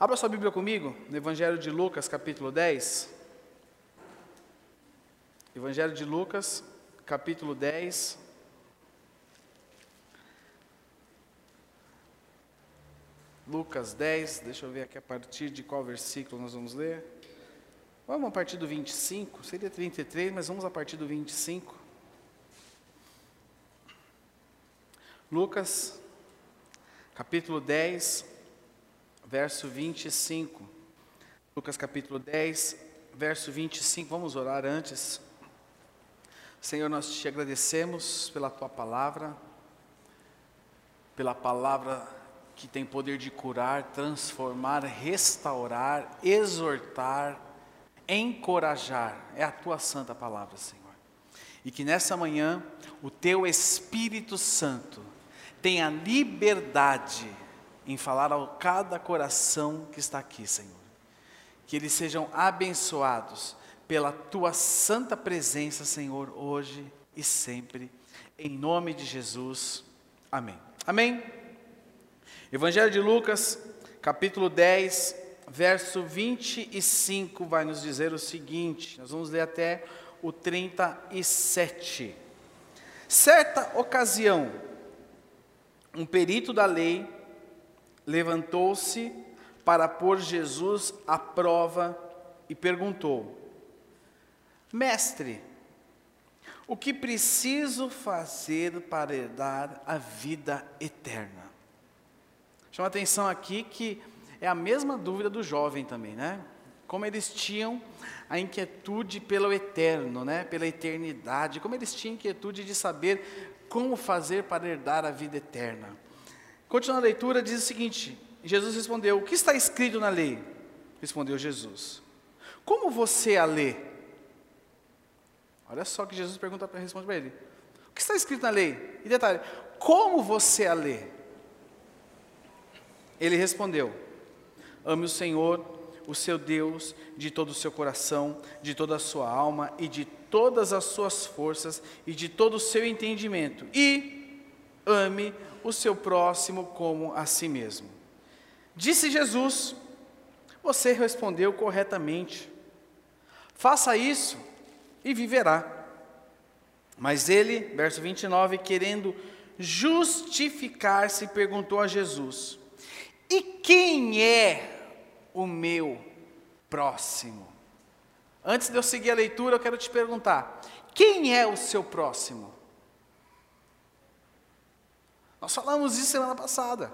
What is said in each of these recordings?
Abra sua Bíblia comigo, no Evangelho de Lucas, capítulo 10. Evangelho de Lucas, capítulo 10. Lucas 10, deixa eu ver aqui a partir de qual versículo nós vamos ler. Vamos a partir do 25, seria 33, mas vamos a partir do 25. Lucas, capítulo 10, verso 25. Lucas capítulo 10, verso 25. Vamos orar antes. Senhor, nós te agradecemos pela tua palavra, pela palavra que tem poder de curar, transformar, restaurar, exortar, encorajar. É a tua santa palavra, Senhor. E que nessa manhã o teu Espírito Santo tenha liberdade em falar a cada coração que está aqui, Senhor. Que eles sejam abençoados pela tua santa presença, Senhor, hoje e sempre. Em nome de Jesus. Amém. Amém. Evangelho de Lucas, capítulo 10, verso 25, vai nos dizer o seguinte: nós vamos ler até o 37. Certa ocasião, um perito da lei levantou-se para pôr Jesus à prova e perguntou: Mestre, o que preciso fazer para herdar a vida eterna? Chama atenção aqui que é a mesma dúvida do jovem também, né? Como eles tinham a inquietude pelo eterno, né? Pela eternidade, como eles tinham inquietude de saber como fazer para herdar a vida eterna. Continuando a leitura, diz o seguinte: Jesus respondeu: O que está escrito na lei? Respondeu Jesus: Como você a lê? Olha só que Jesus pergunta, responde para ele: O que está escrito na lei? E detalhe: Como você a lê? Ele respondeu: Ame o Senhor, o seu Deus, de todo o seu coração, de toda a sua alma e de todas as suas forças e de todo o seu entendimento. E ame o seu próximo como a si mesmo. Disse Jesus: Você respondeu corretamente. Faça isso e viverá. Mas ele, verso 29, querendo justificar-se, perguntou a Jesus: E quem é o meu próximo? Antes de eu seguir a leitura, eu quero te perguntar: quem é o seu próximo? Nós falamos isso semana passada.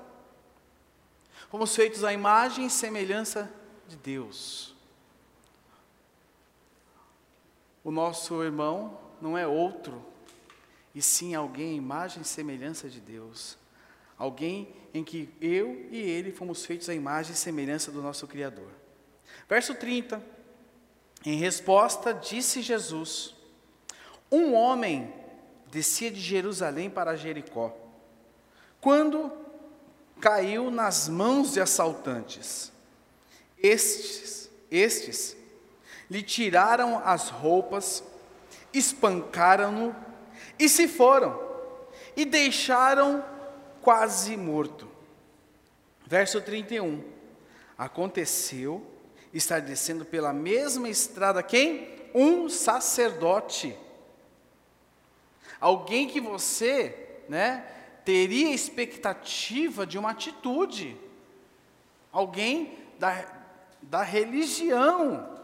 Fomos feitos à imagem e semelhança de Deus. O nosso irmão não é outro, e sim alguém à imagem e semelhança de Deus. Alguém em que eu e ele fomos feitos à imagem e semelhança do nosso Criador. Verso 30. Em resposta, disse Jesus: Um homem descia de Jerusalém para Jericó quando caiu nas mãos de assaltantes. Estes, estes lhe tiraram as roupas, espancaram-no e se foram, e deixaram quase morto. Verso 31. Aconteceu estar descendo pela mesma estrada quem? Um sacerdote. Alguém que você, né, teria expectativa de uma atitude. Alguém da, da religião.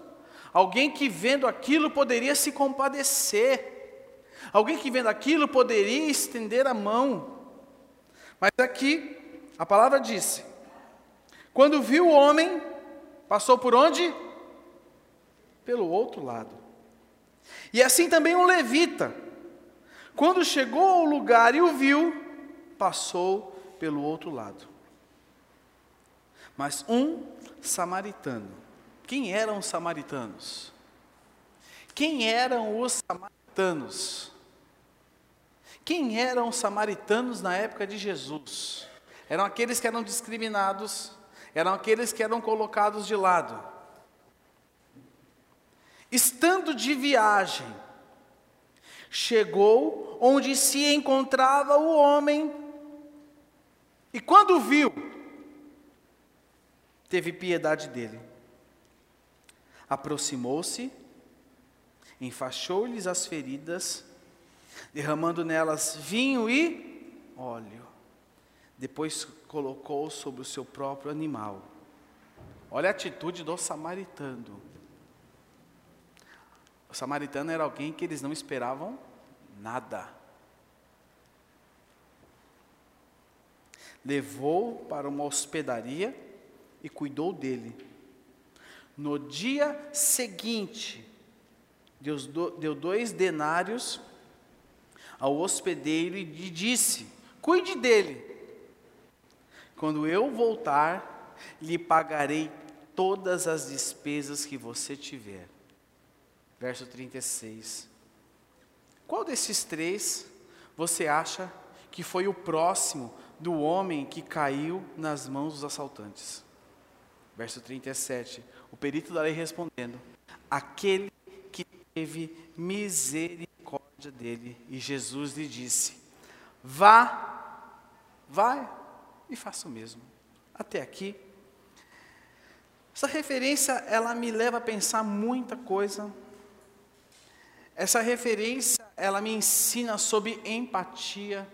Alguém que vendo aquilo poderia se compadecer. Alguém que vendo aquilo poderia estender a mão. Mas aqui, a palavra disse: quando viu o homem, passou por onde? Pelo outro lado. E assim também um levita, quando chegou ao lugar e o viu, passou pelo outro lado. Mas um samaritano. Quem eram os samaritanos? Quem eram os samaritanos? Quem eram os samaritanos na época de Jesus? Eram aqueles que eram discriminados, eram aqueles que eram colocados de lado. Estando de viagem, chegou onde se encontrava o homem, e quando viu, teve piedade dele. Aproximou-se, enfaixou-lhes as feridas, derramando nelas vinho e óleo. Depois colocou sobre o seu próprio animal. Olha a atitude do samaritano. O samaritano era alguém que eles não esperavam nada. Levou para uma hospedaria e cuidou dele. No dia seguinte, Deus deu dois denários ao hospedeiro e disse: Cuide dele. Quando eu voltar, lhe pagarei todas as despesas que você tiver verso 36. Qual desses três você acha que foi o próximo do homem que caiu nas mãos dos assaltantes? Verso 37. O perito da lei respondendo: Aquele que teve misericórdia dele. E Jesus lhe disse: Vá, vai e faça o mesmo. Até aqui. Essa referência, ela me leva a pensar muita coisa essa referência, ela me ensina sobre empatia.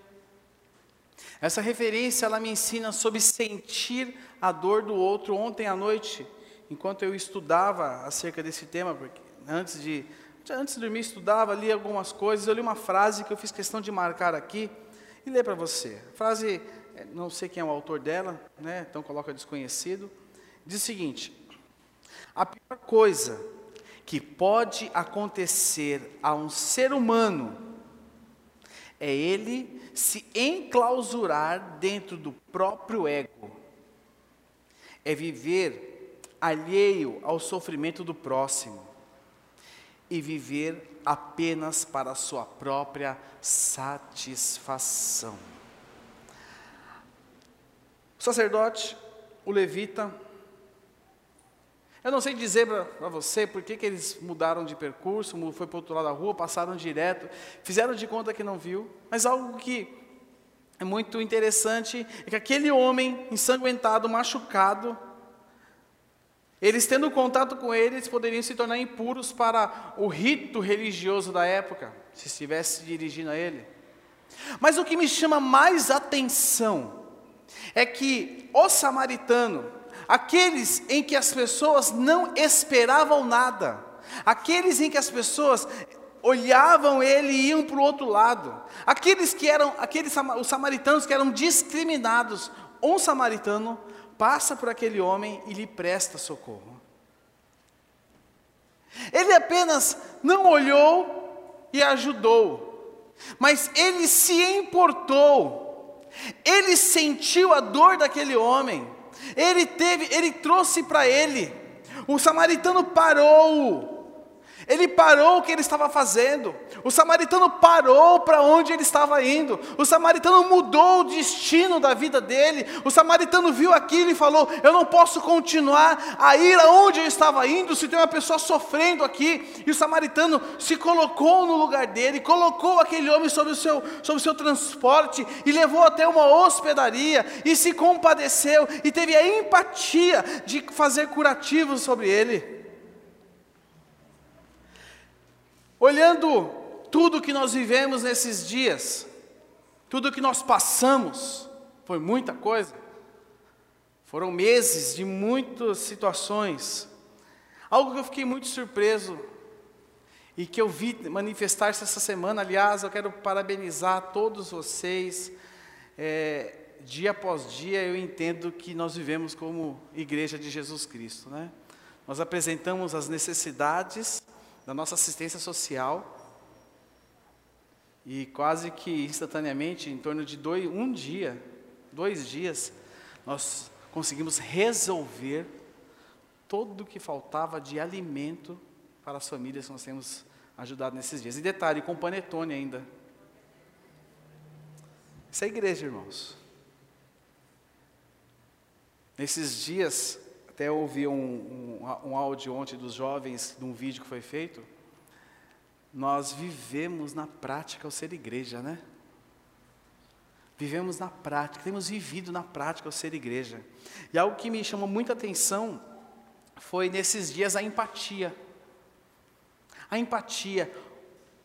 Essa referência, ela me ensina sobre sentir a dor do outro. Ontem à noite, enquanto eu estudava acerca desse tema, porque antes de antes de dormir estudava, li algumas coisas, eu li uma frase que eu fiz questão de marcar aqui e ler para você. A frase, eh, não sei quem é o autor dela, né? Então coloca desconhecido. Diz o seguinte: A pior coisa que pode acontecer a um ser humano é ele se enclausurar dentro do próprio ego, é viver alheio ao sofrimento do próximo e viver apenas para a sua própria satisfação. O sacerdote, o levita, eu não sei dizer para você por que, que eles mudaram de percurso, foi para o outro lado da rua, passaram direto, fizeram de conta que não viu, mas algo que é muito interessante é que aquele homem ensanguentado, machucado, eles tendo contato com ele, eles poderiam se tornar impuros para o rito religioso da época, se estivesse dirigindo a ele. Mas o que me chama mais atenção é que o samaritano, aqueles em que as pessoas não esperavam nada, aqueles em que as pessoas olhavam ele e iam para o outro lado, aqueles que eram, aqueles os samaritanos que eram discriminados, um samaritano passa por aquele homem e lhe presta socorro. Ele apenas não olhou e ajudou, mas ele se importou, ele sentiu a dor daquele homem, ele teve, ele trouxe para ele. O samaritano parou. Ele parou o que ele estava fazendo. O samaritano parou para onde ele estava indo. O samaritano mudou o destino da vida dele. O samaritano viu aquilo e falou: Eu não posso continuar a ir aonde eu estava indo se tem uma pessoa sofrendo aqui. E o samaritano se colocou no lugar dele, colocou aquele homem sobre o seu, sobre o seu transporte e levou até uma hospedaria e se compadeceu e teve a empatia de fazer curativos sobre ele. Olhando tudo que nós vivemos nesses dias, tudo que nós passamos, foi muita coisa. Foram meses de muitas situações. Algo que eu fiquei muito surpreso e que eu vi manifestar-se essa semana. Aliás, eu quero parabenizar todos vocês. É, dia após dia, eu entendo que nós vivemos como Igreja de Jesus Cristo, né? Nós apresentamos as necessidades da nossa assistência social. E quase que instantaneamente, em torno de dois, um dia, dois dias, nós conseguimos resolver todo o que faltava de alimento para as famílias que nós temos ajudado nesses dias. E detalhe, com panetone ainda. Isso é igreja, irmãos. Nesses dias, até ouvi um, um, um áudio ontem dos jovens, de um vídeo que foi feito. Nós vivemos na prática o ser igreja, né? Vivemos na prática, temos vivido na prática o ser igreja. E algo que me chamou muita atenção foi nesses dias a empatia. A empatia,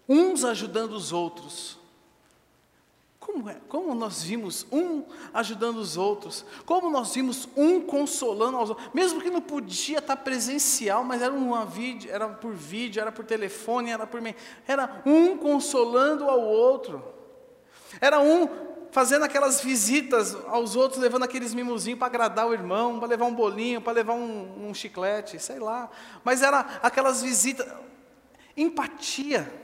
uns ajudando os outros. Como, é, como nós vimos um ajudando os outros, como nós vimos um consolando aos outros, mesmo que não podia estar presencial, mas era uma vídeo, era por vídeo, era por telefone, era por era um consolando ao outro, era um fazendo aquelas visitas aos outros, levando aqueles mimosinhos para agradar o irmão, para levar um bolinho, para levar um, um chiclete, sei lá, mas era aquelas visitas, empatia.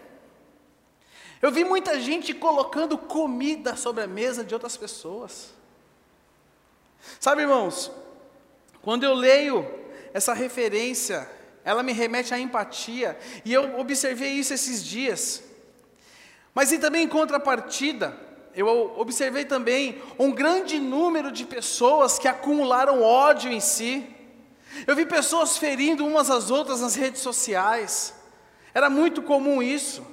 Eu vi muita gente colocando comida sobre a mesa de outras pessoas. Sabe, irmãos, quando eu leio essa referência, ela me remete à empatia, e eu observei isso esses dias. Mas e também em contrapartida, eu observei também um grande número de pessoas que acumularam ódio em si. Eu vi pessoas ferindo umas às outras nas redes sociais. Era muito comum isso.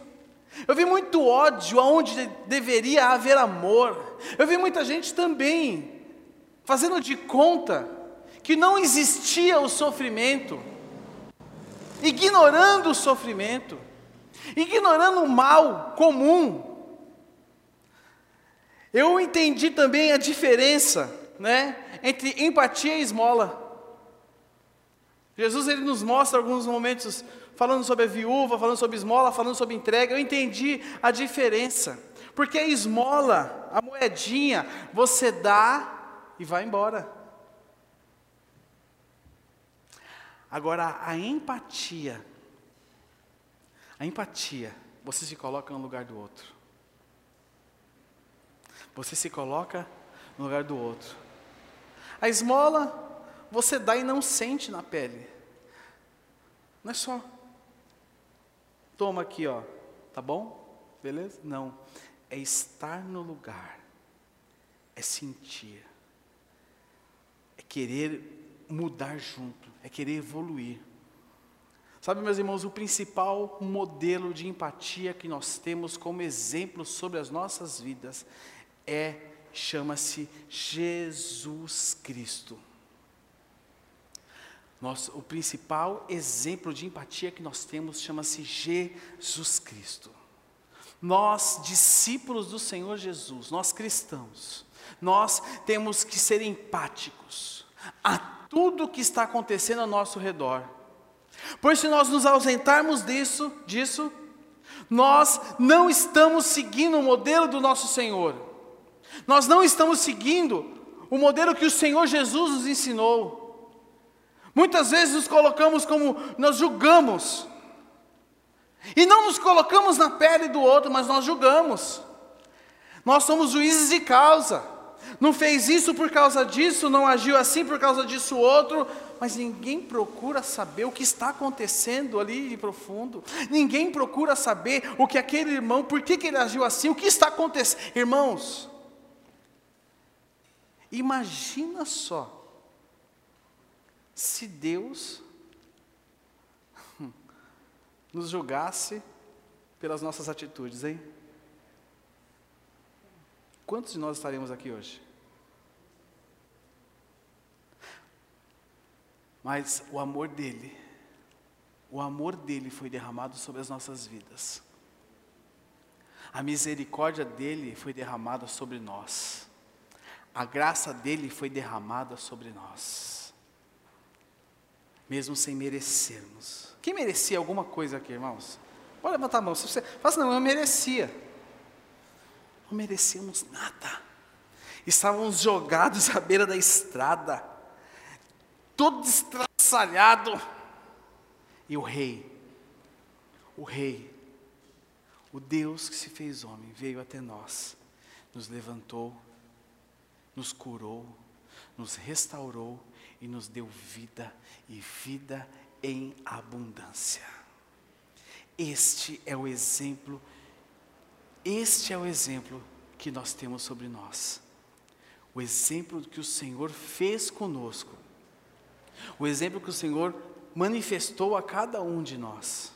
Eu vi muito ódio aonde deveria haver amor. Eu vi muita gente também fazendo de conta que não existia o sofrimento, ignorando o sofrimento, ignorando o mal comum. Eu entendi também a diferença, né, entre empatia e esmola. Jesus ele nos mostra alguns momentos falando sobre a viúva, falando sobre esmola, falando sobre entrega, eu entendi a diferença. Porque a esmola, a moedinha, você dá e vai embora. Agora, a empatia, a empatia, você se coloca no lugar do outro. Você se coloca no lugar do outro. A esmola, você dá e não sente na pele. Não é só Toma aqui, ó. Tá bom? Beleza? Não. É estar no lugar. É sentir. É querer mudar junto. É querer evoluir. Sabe, meus irmãos, o principal modelo de empatia que nós temos como exemplo sobre as nossas vidas é chama-se Jesus Cristo. O principal exemplo de empatia que nós temos chama-se Jesus Cristo. Nós, discípulos do Senhor Jesus, nós cristãos, nós temos que ser empáticos a tudo que está acontecendo ao nosso redor. Pois se nós nos ausentarmos disso, disso, nós não estamos seguindo o modelo do nosso Senhor. Nós não estamos seguindo o modelo que o Senhor Jesus nos ensinou. Muitas vezes nos colocamos como nós julgamos. E não nos colocamos na pele do outro, mas nós julgamos. Nós somos juízes de causa. Não fez isso por causa disso, não agiu assim por causa disso outro, mas ninguém procura saber o que está acontecendo ali de profundo. Ninguém procura saber o que aquele irmão, por que, que ele agiu assim, o que está acontecendo. Irmãos, imagina só se Deus nos julgasse pelas nossas atitudes, hein? Quantos de nós estaremos aqui hoje? Mas o amor dele, o amor dele foi derramado sobre as nossas vidas. A misericórdia dele foi derramada sobre nós. A graça dele foi derramada sobre nós mesmo sem merecermos. Quem merecia alguma coisa aqui, irmãos? Pode levantar a mão. Se você fala assim, não, eu merecia. Não merecíamos nada. Estávamos jogados à beira da estrada, todo estraçalhado. E o rei, o rei, o Deus que se fez homem, veio até nós, nos levantou, nos curou, nos restaurou e nos deu vida e vida em abundância. Este é o exemplo, este é o exemplo que nós temos sobre nós. O exemplo que o Senhor fez conosco. O exemplo que o Senhor manifestou a cada um de nós.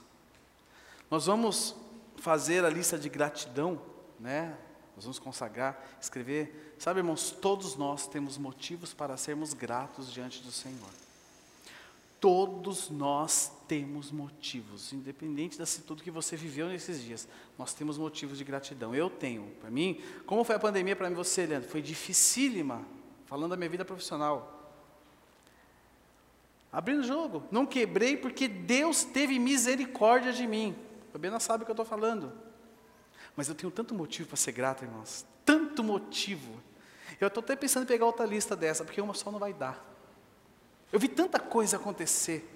Nós vamos fazer a lista de gratidão, né? Nós vamos consagrar, escrever. Sabe, irmãos, todos nós temos motivos para sermos gratos diante do Senhor. Todos nós temos motivos, independente de tudo que você viveu nesses dias, nós temos motivos de gratidão. Eu tenho, para mim, como foi a pandemia para mim, você, Leandro? Foi dificílima, falando da minha vida profissional. Abrindo o jogo, não quebrei porque Deus teve misericórdia de mim. A Fabiana sabe o que eu estou falando. Mas eu tenho tanto motivo para ser grato, irmãos. Tanto motivo. Eu estou até pensando em pegar outra lista dessa, porque uma só não vai dar. Eu vi tanta coisa acontecer.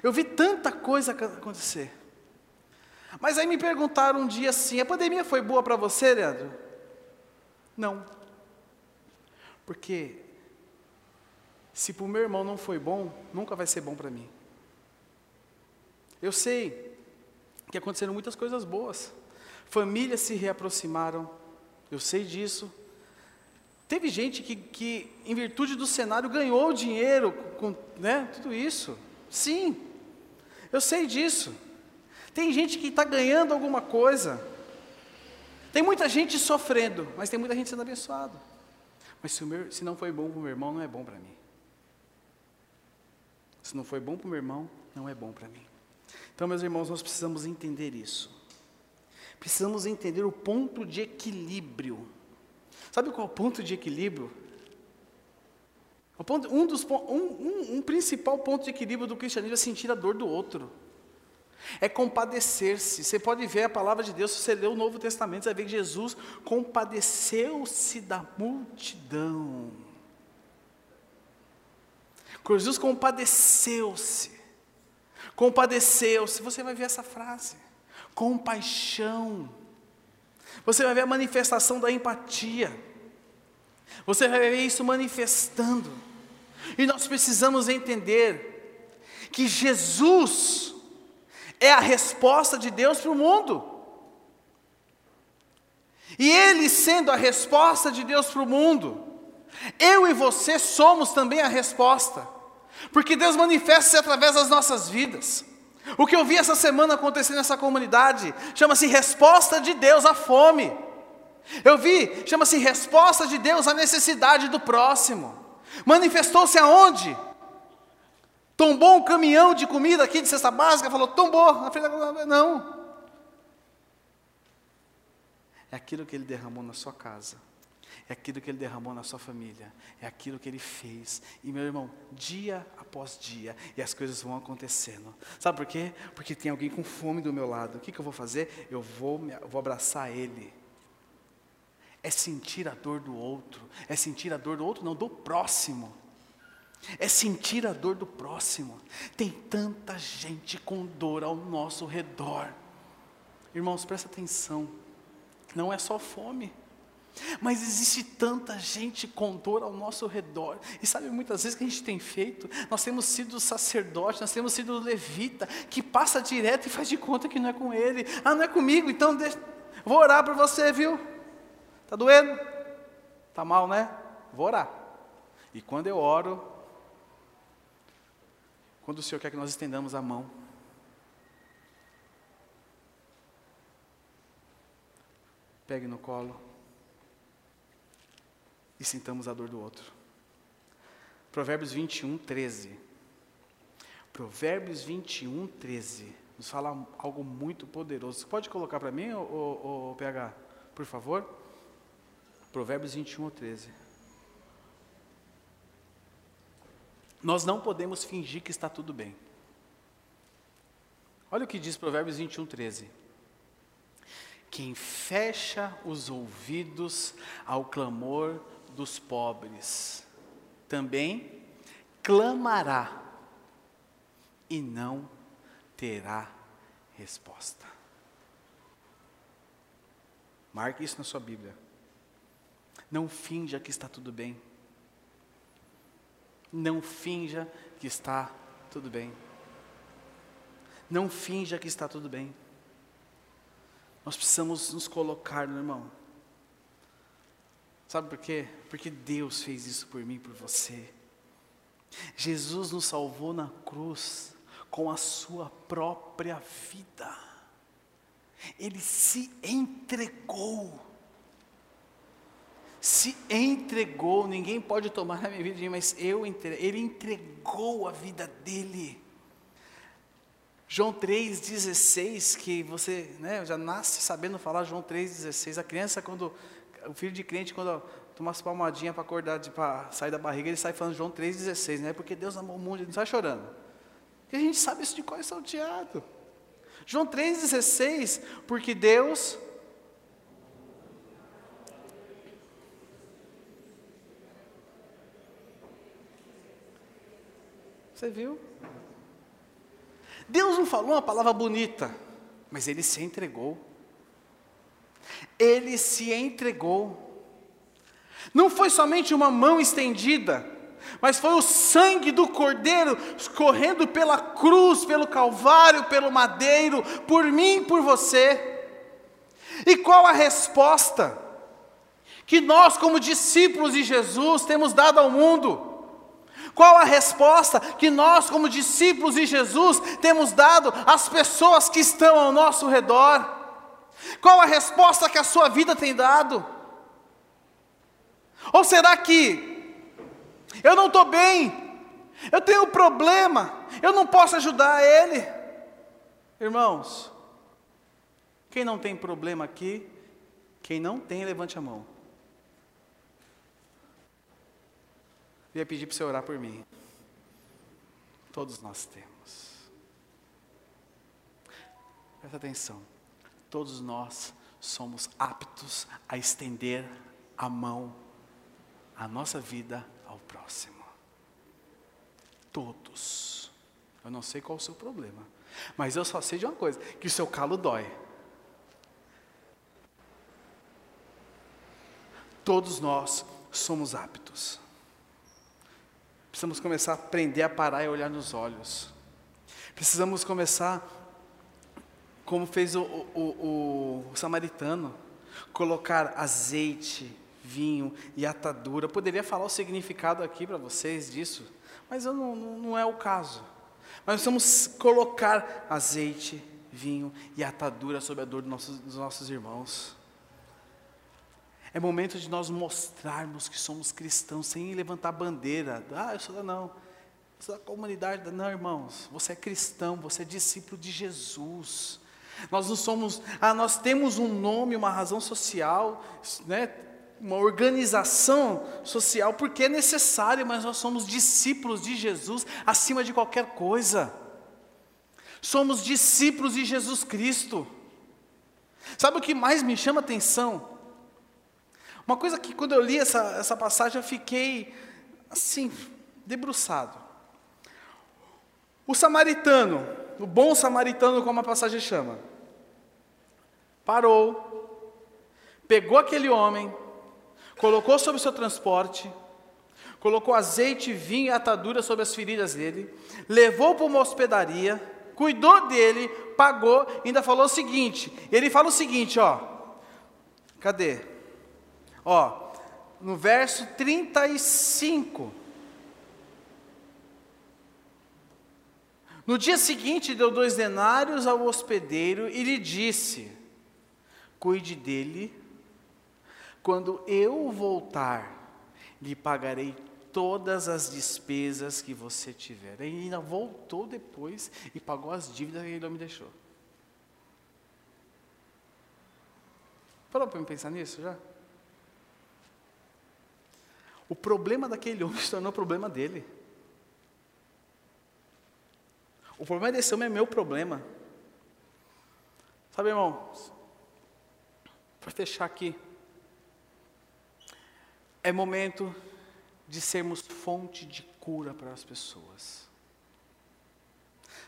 Eu vi tanta coisa acontecer. Mas aí me perguntaram um dia assim: a pandemia foi boa para você, Leandro? Não. Porque se para o meu irmão não foi bom, nunca vai ser bom para mim. Eu sei que aconteceram muitas coisas boas. Famílias se reaproximaram, eu sei disso. Teve gente que, que, em virtude do cenário, ganhou dinheiro com né, tudo isso. Sim, eu sei disso. Tem gente que está ganhando alguma coisa. Tem muita gente sofrendo, mas tem muita gente sendo abençoado. Mas se, meu, se não foi bom para o meu irmão, não é bom para mim. Se não foi bom para o meu irmão, não é bom para mim. Então, meus irmãos, nós precisamos entender isso. Precisamos entender o ponto de equilíbrio Sabe qual é o ponto de equilíbrio? Ponto, um, dos, um, um, um principal ponto de equilíbrio do cristianismo é sentir a dor do outro. É compadecer-se. Você pode ver a palavra de Deus, se você ler o Novo Testamento, você vai ver que Jesus compadeceu-se da multidão. Jesus compadeceu-se. Compadeceu-se. Você vai ver essa frase. Compaixão. Você vai ver a manifestação da empatia. Você vai ver isso manifestando. E nós precisamos entender que Jesus é a resposta de Deus para o mundo. E Ele sendo a resposta de Deus para o mundo, eu e você somos também a resposta, porque Deus manifesta-se através das nossas vidas. O que eu vi essa semana acontecer nessa comunidade chama-se resposta de Deus à fome. Eu vi, chama-se resposta de Deus à necessidade do próximo. Manifestou-se aonde? Tombou um caminhão de comida aqui de cesta básica, falou, tombou na frente da Não. É aquilo que ele derramou na sua casa é aquilo que Ele derramou na sua família, é aquilo que Ele fez. E meu irmão, dia após dia, e as coisas vão acontecendo. Sabe por quê? Porque tem alguém com fome do meu lado. O que, que eu vou fazer? Eu vou, eu vou abraçar Ele. É sentir a dor do outro, é sentir a dor do outro, não, do próximo. É sentir a dor do próximo. Tem tanta gente com dor ao nosso redor. Irmãos, presta atenção. Não é só fome. Mas existe tanta gente com dor ao nosso redor. E sabe muitas vezes que a gente tem feito? Nós temos sido sacerdote, nós temos sido levita, que passa direto e faz de conta que não é com ele. Ah, não é comigo, então deixa, vou orar para você, viu? Tá doendo? Tá mal, né? Vou orar. E quando eu oro, quando o Senhor quer que nós estendamos a mão, pegue no colo e sintamos a dor do outro. Provérbios 21, 13. Provérbios 21, 13. Nos fala algo muito poderoso. Você pode colocar para mim, o, PH, por favor? Provérbios 21, 13. Nós não podemos fingir que está tudo bem. Olha o que diz Provérbios 21, 13. Quem fecha os ouvidos ao clamor dos pobres também clamará e não terá resposta. Marque isso na sua Bíblia. Não finja que está tudo bem. Não finja que está tudo bem. Não finja que está tudo bem. Nós precisamos nos colocar, meu irmão. Sabe por quê? Porque Deus fez isso por mim e por você. Jesus nos salvou na cruz com a sua própria vida. Ele se entregou. Se entregou, ninguém pode tomar na minha vida, mas eu entreguei, ele entregou a vida dele. João 3,16, que você né, já nasce sabendo falar João 3,16. A criança, quando, o filho de crente, quando toma umas palmadinhas para acordar, para sair da barriga, ele sai falando João 3,16, né? Porque Deus amou o mundo, ele não sai chorando. E a gente sabe isso de qual é salteado. João 3,16, porque Deus. Você viu? Deus não falou uma palavra bonita, mas ele se entregou. Ele se entregou. Não foi somente uma mão estendida, mas foi o sangue do Cordeiro escorrendo pela cruz, pelo Calvário, pelo madeiro, por mim e por você. E qual a resposta que nós, como discípulos de Jesus, temos dado ao mundo? Qual a resposta que nós, como discípulos de Jesus, temos dado às pessoas que estão ao nosso redor? Qual a resposta que a sua vida tem dado? Ou será que eu não estou bem, eu tenho um problema, eu não posso ajudar ele? Irmãos, quem não tem problema aqui, quem não tem, levante a mão. Eu ia pedir para você orar por mim. Todos nós temos. Presta atenção. Todos nós somos aptos a estender a mão, a nossa vida ao próximo. Todos. Eu não sei qual é o seu problema, mas eu só sei de uma coisa: que o seu calo dói. Todos nós somos aptos. Precisamos começar a aprender a parar e olhar nos olhos. Precisamos começar, como fez o, o, o, o samaritano, colocar azeite, vinho e atadura. Eu poderia falar o significado aqui para vocês disso, mas não, não, não é o caso. Mas precisamos colocar azeite, vinho e atadura sobre a dor dos nossos, dos nossos irmãos. É momento de nós mostrarmos que somos cristãos sem levantar bandeira. Ah, eu sou da não. Eu sou da comunidade. Não, irmãos. Você é cristão, você é discípulo de Jesus. Nós não somos. Ah, nós temos um nome, uma razão social, né? uma organização social, porque é necessário, mas nós somos discípulos de Jesus acima de qualquer coisa. Somos discípulos de Jesus Cristo. Sabe o que mais me chama atenção? Uma coisa que quando eu li essa, essa passagem eu fiquei assim, debruçado. O samaritano, o bom samaritano, como a passagem chama, parou, pegou aquele homem, colocou sobre o seu transporte, colocou azeite, vinho e atadura sobre as feridas dele, levou para uma hospedaria, cuidou dele, pagou, ainda falou o seguinte: ele fala o seguinte, ó, cadê? Ó, no verso 35. No dia seguinte, deu dois denários ao hospedeiro e lhe disse: Cuide dele, quando eu voltar, lhe pagarei todas as despesas que você tiver. Ele ainda voltou depois e pagou as dívidas que ele não me deixou. Parou para pensar nisso já? O problema daquele homem se tornou problema dele. O problema desse homem é meu problema. Sabe, irmão, para fechar aqui, é momento de sermos fonte de cura para as pessoas.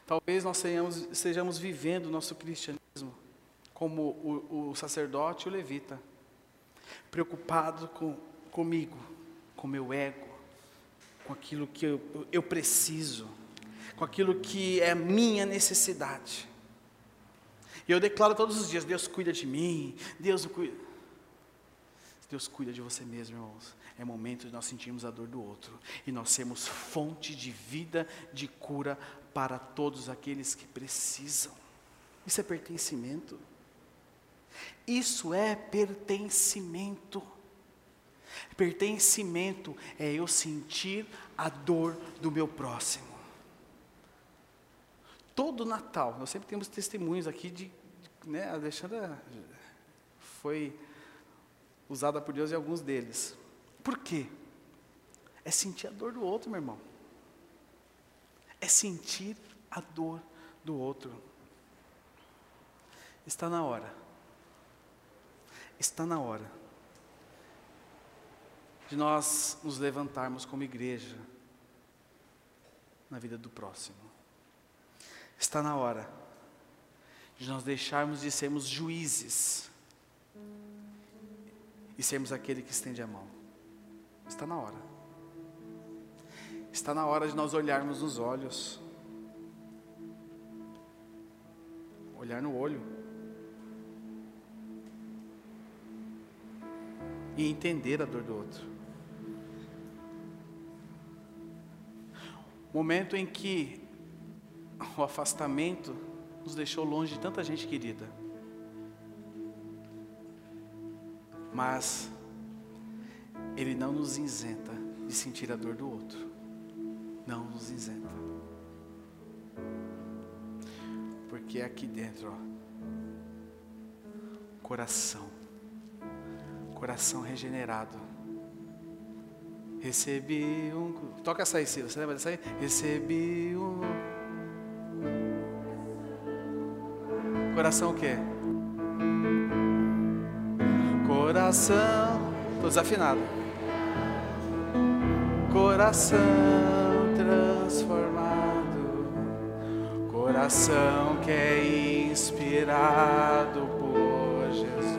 Talvez nós sejamos, estejamos vivendo o nosso cristianismo como o, o sacerdote e o levita, preocupado com, comigo, com meu ego, com aquilo que eu, eu preciso, com aquilo que é minha necessidade. E eu declaro todos os dias: Deus cuida de mim, Deus cuida. Deus cuida de você mesmo, irmãos. É momento de nós sentirmos a dor do outro e nós sermos fonte de vida, de cura para todos aqueles que precisam. Isso é pertencimento. Isso é pertencimento. Pertencimento é eu sentir a dor do meu próximo. Todo Natal, nós sempre temos testemunhos aqui de, de né, a Alexandra foi usada por Deus em alguns deles. Por quê? É sentir a dor do outro, meu irmão. É sentir a dor do outro. Está na hora. Está na hora de nós nos levantarmos como igreja na vida do próximo. Está na hora de nós deixarmos de sermos juízes e sermos aquele que estende a mão. Está na hora. Está na hora de nós olharmos nos olhos. Olhar no olho. E entender a dor do outro. Momento em que o afastamento nos deixou longe de tanta gente querida. Mas Ele não nos isenta de sentir a dor do outro. Não nos isenta. Porque aqui dentro, ó, coração, coração regenerado Recebi um. Toca essa aí, Ciro. Você lembra dessa aí? Recebi um. Coração o quê? Coração. Estou desafinado. Coração transformado. Coração que é inspirado por Jesus.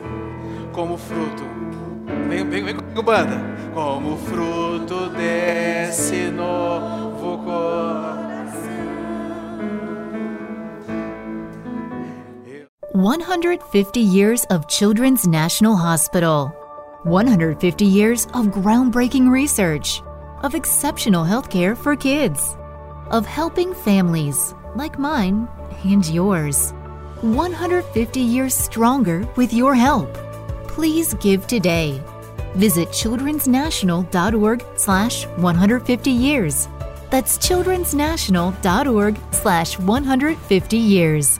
Como fruto. Vem, vem, vem comigo, banda como fruto desse novo 150 years of Children's National Hospital. 150 years of groundbreaking research, of exceptional healthcare for kids, of helping families like mine and yours. 150 years stronger with your help. Please give today Visit childrensnational.org slash 150 years. That's childrensnational.org slash 150 years.